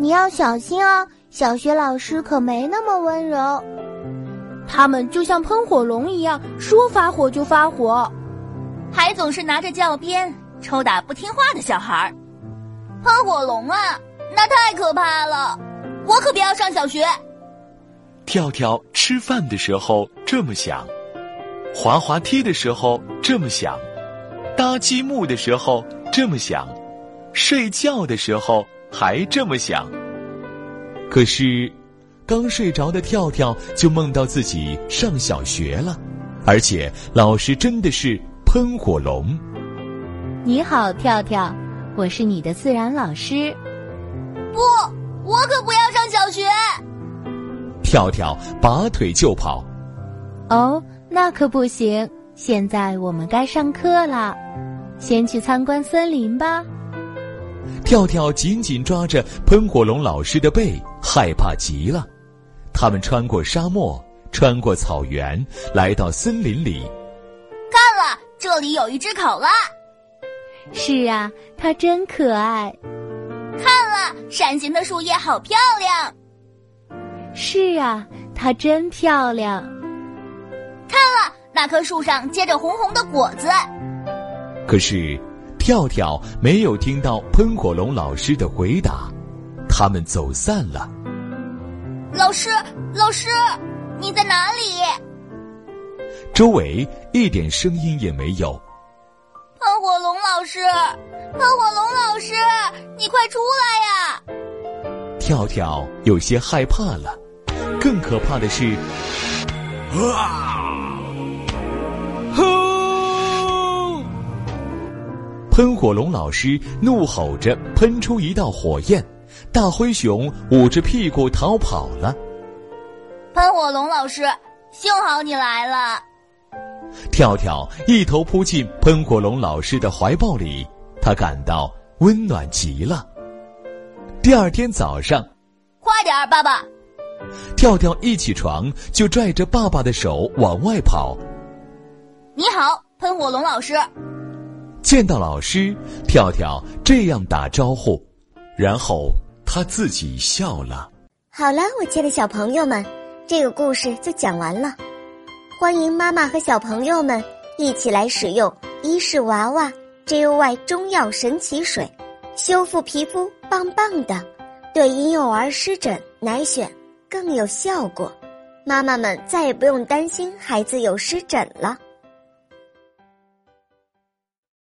你要小心哦！小学老师可没那么温柔。他们就像喷火龙一样，说发火就发火，还总是拿着教鞭抽打不听话的小孩儿。喷火龙啊，那太可怕了！我可不要上小学。跳跳吃饭的时候这么想，滑滑梯的时候这么想，搭积木的时候这么想，睡觉的时候还这么想。可是。刚睡着的跳跳就梦到自己上小学了，而且老师真的是喷火龙。你好，跳跳，我是你的自然老师。不，我可不要上小学。跳跳拔腿就跑。哦，那可不行！现在我们该上课了，先去参观森林吧。跳跳紧紧抓着喷火龙老师的背，害怕极了。他们穿过沙漠，穿过草原，来到森林里。看了，这里有一只考拉。是啊，它真可爱。看了，扇形的树叶好漂亮。是啊，它真漂亮。看了，那棵树上结着红红的果子。可是，跳跳没有听到喷火龙老师的回答，他们走散了。老师，老师，你在哪里？周围一点声音也没有。喷火龙老师，喷火龙老师，你快出来呀！跳跳有些害怕了。更可怕的是，啊！喷火龙老师怒吼着，喷出一道火焰。大灰熊捂着屁股逃跑了。喷火龙老师，幸好你来了。跳跳一头扑进喷火龙老师的怀抱里，他感到温暖极了。第二天早上，快点儿，爸爸！跳跳一起床就拽着爸爸的手往外跑。你好，喷火龙老师。见到老师，跳跳这样打招呼，然后。他自己笑了。好了，我亲爱的小朋友们，这个故事就讲完了。欢迎妈妈和小朋友们一起来使用伊氏娃娃 JOY 中药神奇水，修复皮肤棒棒的，对婴幼儿湿疹奶癣更有效果。妈妈们再也不用担心孩子有湿疹了。